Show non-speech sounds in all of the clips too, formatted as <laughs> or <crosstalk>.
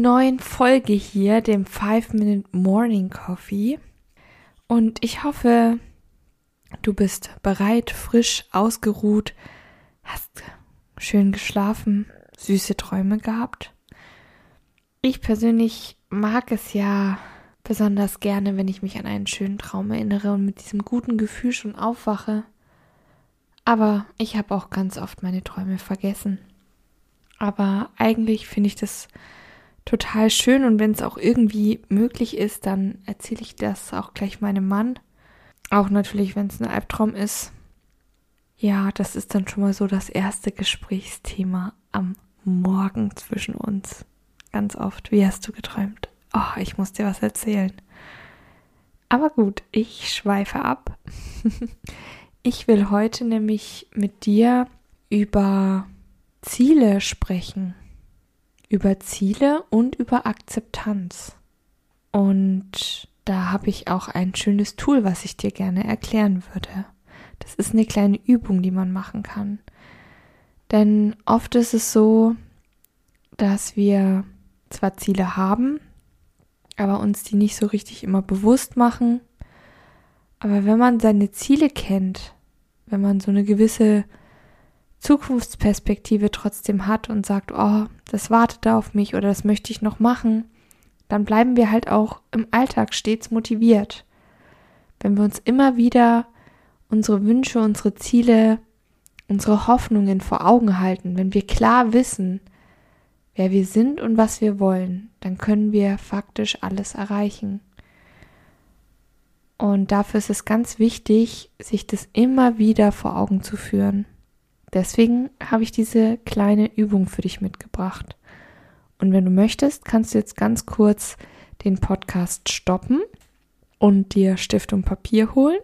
neuen Folge hier, dem 5-Minute Morning Coffee. Und ich hoffe, du bist bereit, frisch, ausgeruht, hast schön geschlafen, süße Träume gehabt. Ich persönlich mag es ja besonders gerne, wenn ich mich an einen schönen Traum erinnere und mit diesem guten Gefühl schon aufwache. Aber ich habe auch ganz oft meine Träume vergessen. Aber eigentlich finde ich das total schön und wenn es auch irgendwie möglich ist, dann erzähle ich das auch gleich meinem Mann. Auch natürlich, wenn es ein Albtraum ist. Ja, das ist dann schon mal so das erste Gesprächsthema am Morgen zwischen uns. Ganz oft. Wie hast du geträumt? Oh, ich muss dir was erzählen. Aber gut, ich schweife ab. <laughs> ich will heute nämlich mit dir über Ziele sprechen über Ziele und über Akzeptanz. Und da habe ich auch ein schönes Tool, was ich dir gerne erklären würde. Das ist eine kleine Übung, die man machen kann. Denn oft ist es so, dass wir zwar Ziele haben, aber uns die nicht so richtig immer bewusst machen. Aber wenn man seine Ziele kennt, wenn man so eine gewisse Zukunftsperspektive trotzdem hat und sagt, oh, das wartet da auf mich oder das möchte ich noch machen, dann bleiben wir halt auch im Alltag stets motiviert. Wenn wir uns immer wieder unsere Wünsche, unsere Ziele, unsere Hoffnungen vor Augen halten, wenn wir klar wissen, wer wir sind und was wir wollen, dann können wir faktisch alles erreichen. Und dafür ist es ganz wichtig, sich das immer wieder vor Augen zu führen. Deswegen habe ich diese kleine Übung für dich mitgebracht. Und wenn du möchtest, kannst du jetzt ganz kurz den Podcast stoppen und dir Stift und Papier holen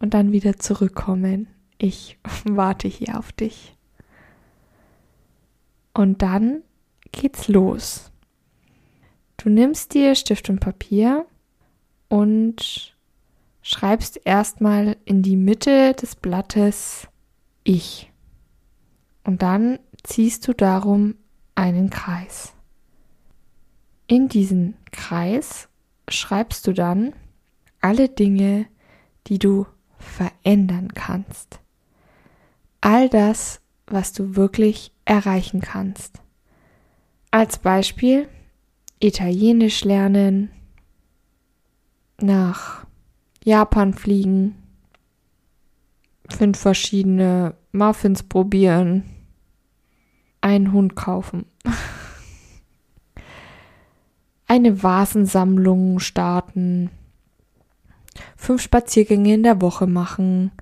und dann wieder zurückkommen. Ich <laughs> warte hier auf dich. Und dann geht's los. Du nimmst dir Stift und Papier und schreibst erstmal in die Mitte des Blattes ich. Und dann ziehst du darum einen Kreis. In diesen Kreis schreibst du dann alle Dinge, die du verändern kannst. All das, was du wirklich erreichen kannst. Als Beispiel Italienisch lernen, nach Japan fliegen, fünf verschiedene Muffins probieren, einen Hund kaufen, <laughs> eine Vasensammlung starten, fünf Spaziergänge in der Woche machen,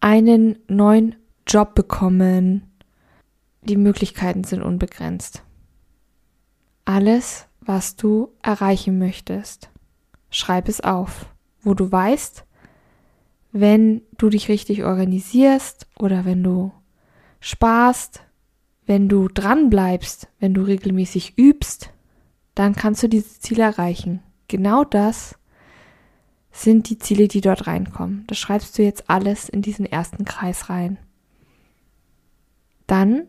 einen neuen Job bekommen. Die Möglichkeiten sind unbegrenzt. Alles, was du erreichen möchtest, schreib es auf, wo du weißt, wenn du dich richtig organisierst oder wenn du sparst, wenn du dran bleibst, wenn du regelmäßig übst, dann kannst du diese Ziele erreichen. Genau das sind die Ziele, die dort reinkommen. Das schreibst du jetzt alles in diesen ersten Kreis rein. Dann,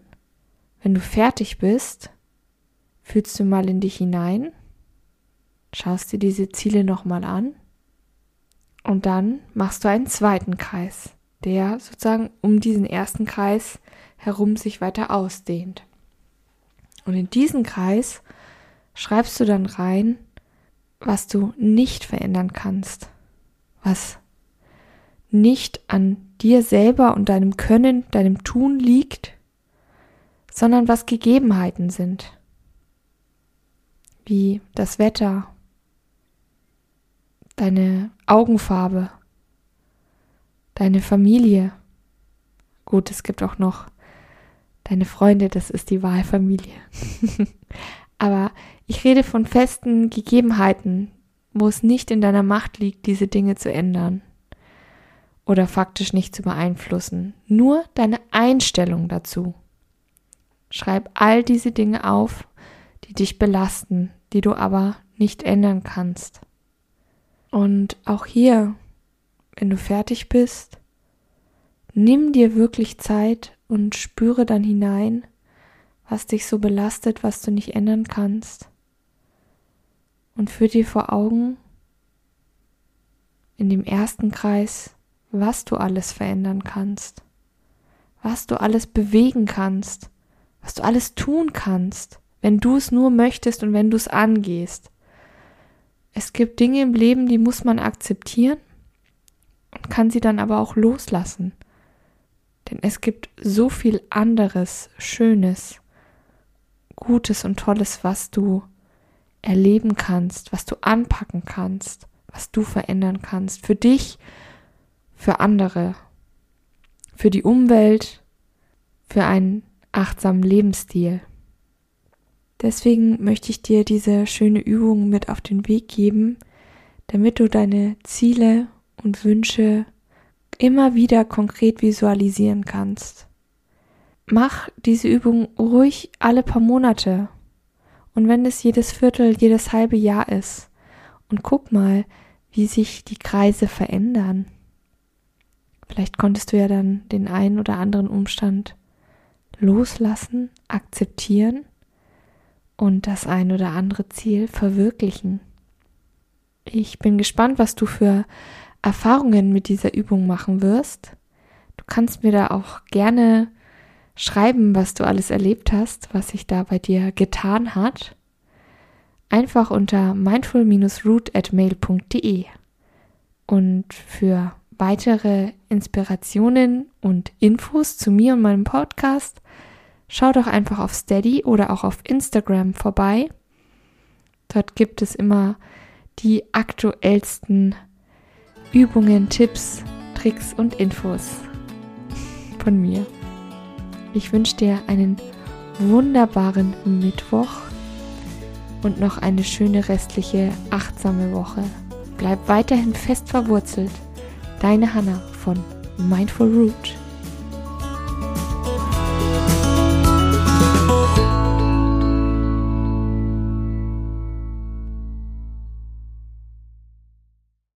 wenn du fertig bist, fühlst du mal in dich hinein, schaust dir diese Ziele nochmal an und dann machst du einen zweiten Kreis, der sozusagen um diesen ersten Kreis herum sich weiter ausdehnt. Und in diesen Kreis schreibst du dann rein, was du nicht verändern kannst, was nicht an dir selber und deinem Können, deinem Tun liegt, sondern was Gegebenheiten sind, wie das Wetter, deine Augenfarbe, deine Familie. Gut, es gibt auch noch deine Freunde, das ist die Wahlfamilie. <laughs> Aber ich rede von festen Gegebenheiten, wo es nicht in deiner Macht liegt, diese Dinge zu ändern oder faktisch nicht zu beeinflussen. Nur deine Einstellung dazu. Schreib all diese Dinge auf, die dich belasten, die du aber nicht ändern kannst. Und auch hier, wenn du fertig bist, nimm dir wirklich Zeit und spüre dann hinein, was dich so belastet, was du nicht ändern kannst. Und führ dir vor Augen in dem ersten Kreis, was du alles verändern kannst, was du alles bewegen kannst, was du alles tun kannst, wenn du es nur möchtest und wenn du es angehst. Es gibt Dinge im Leben, die muss man akzeptieren und kann sie dann aber auch loslassen. Denn es gibt so viel anderes, Schönes, Gutes und Tolles, was du erleben kannst, was du anpacken kannst, was du verändern kannst. Für dich, für andere, für die Umwelt, für einen achtsamen Lebensstil. Deswegen möchte ich dir diese schöne Übung mit auf den Weg geben, damit du deine Ziele und Wünsche immer wieder konkret visualisieren kannst. Mach diese Übung ruhig alle paar Monate und wenn es jedes Viertel, jedes halbe Jahr ist und guck mal, wie sich die Kreise verändern. Vielleicht konntest du ja dann den einen oder anderen Umstand loslassen, akzeptieren und das ein oder andere Ziel verwirklichen. Ich bin gespannt, was du für Erfahrungen mit dieser Übung machen wirst. Du kannst mir da auch gerne schreiben, was du alles erlebt hast, was sich da bei dir getan hat. Einfach unter mindful-root at. Und für weitere Inspirationen und Infos zu mir und meinem Podcast schau doch einfach auf Steady oder auch auf Instagram vorbei. Dort gibt es immer die aktuellsten Übungen, Tipps, Tricks und Infos von mir. Ich wünsche dir einen wunderbaren Mittwoch und noch eine schöne restliche achtsame Woche. Bleib weiterhin fest verwurzelt. Deine Hanna von Mindful Root.